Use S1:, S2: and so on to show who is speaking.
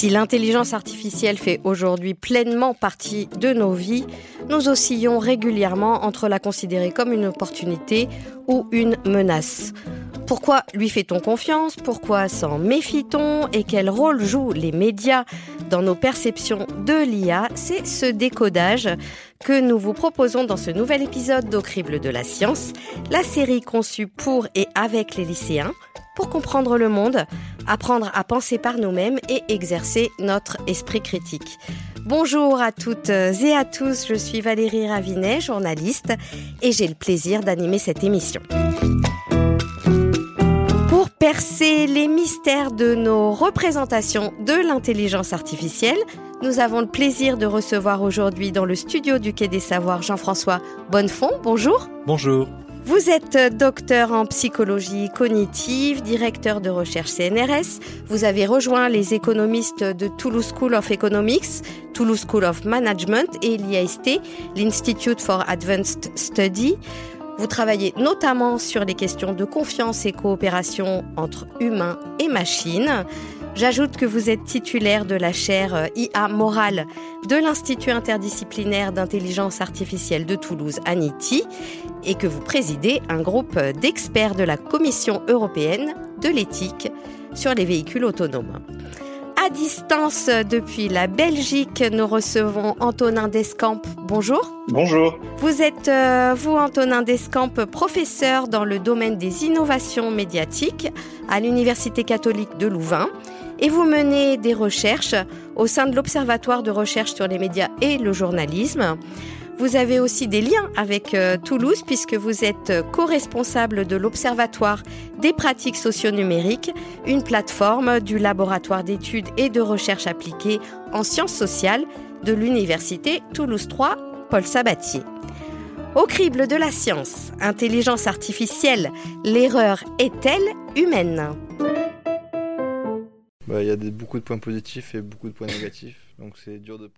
S1: Si l'intelligence artificielle fait aujourd'hui pleinement partie de nos vies, nous oscillons régulièrement entre la considérer comme une opportunité ou une menace. Pourquoi lui fait-on confiance? Pourquoi s'en méfie-t-on? Et quel rôle jouent les médias dans nos perceptions de l'IA C'est ce décodage que nous vous proposons dans ce nouvel épisode d'Au crible de la science, la série conçue pour et avec les lycéens pour comprendre le monde, apprendre à penser par nous-mêmes et exercer notre esprit critique. Bonjour à toutes et à tous, je suis Valérie Ravinet, journaliste, et j'ai le plaisir d'animer cette émission. Pour percer les mystères de nos représentations de l'intelligence artificielle, nous avons le plaisir de recevoir aujourd'hui dans le studio du Quai des Savoirs Jean-François Bonnefond. Bonjour.
S2: Bonjour.
S1: Vous êtes docteur en psychologie cognitive, directeur de recherche CNRS. Vous avez rejoint les économistes de Toulouse School of Economics, Toulouse School of Management et l'IAST, l'Institute for Advanced Study. Vous travaillez notamment sur les questions de confiance et coopération entre humains et machines. J'ajoute que vous êtes titulaire de la chaire euh, IA morale de l'Institut interdisciplinaire d'intelligence artificielle de Toulouse, ANITI, et que vous présidez un groupe d'experts de la Commission européenne de l'éthique sur les véhicules autonomes. À distance depuis la Belgique, nous recevons Antonin Descamps. Bonjour.
S2: Bonjour.
S1: Vous êtes, euh, vous, Antonin Descamps, professeur dans le domaine des innovations médiatiques à l'Université catholique de Louvain et vous menez des recherches au sein de l'Observatoire de recherche sur les médias et le journalisme. Vous avez aussi des liens avec euh, Toulouse puisque vous êtes co-responsable de l'Observatoire des pratiques socio-numériques, une plateforme du laboratoire d'études et de recherche appliquées en sciences sociales de l'Université Toulouse 3 Paul Sabatier. Au crible de la science, intelligence artificielle, l'erreur est-elle humaine?
S2: Bah, y a beaucoup de points positifs et beaucoup de points négatifs, donc c'est dur de,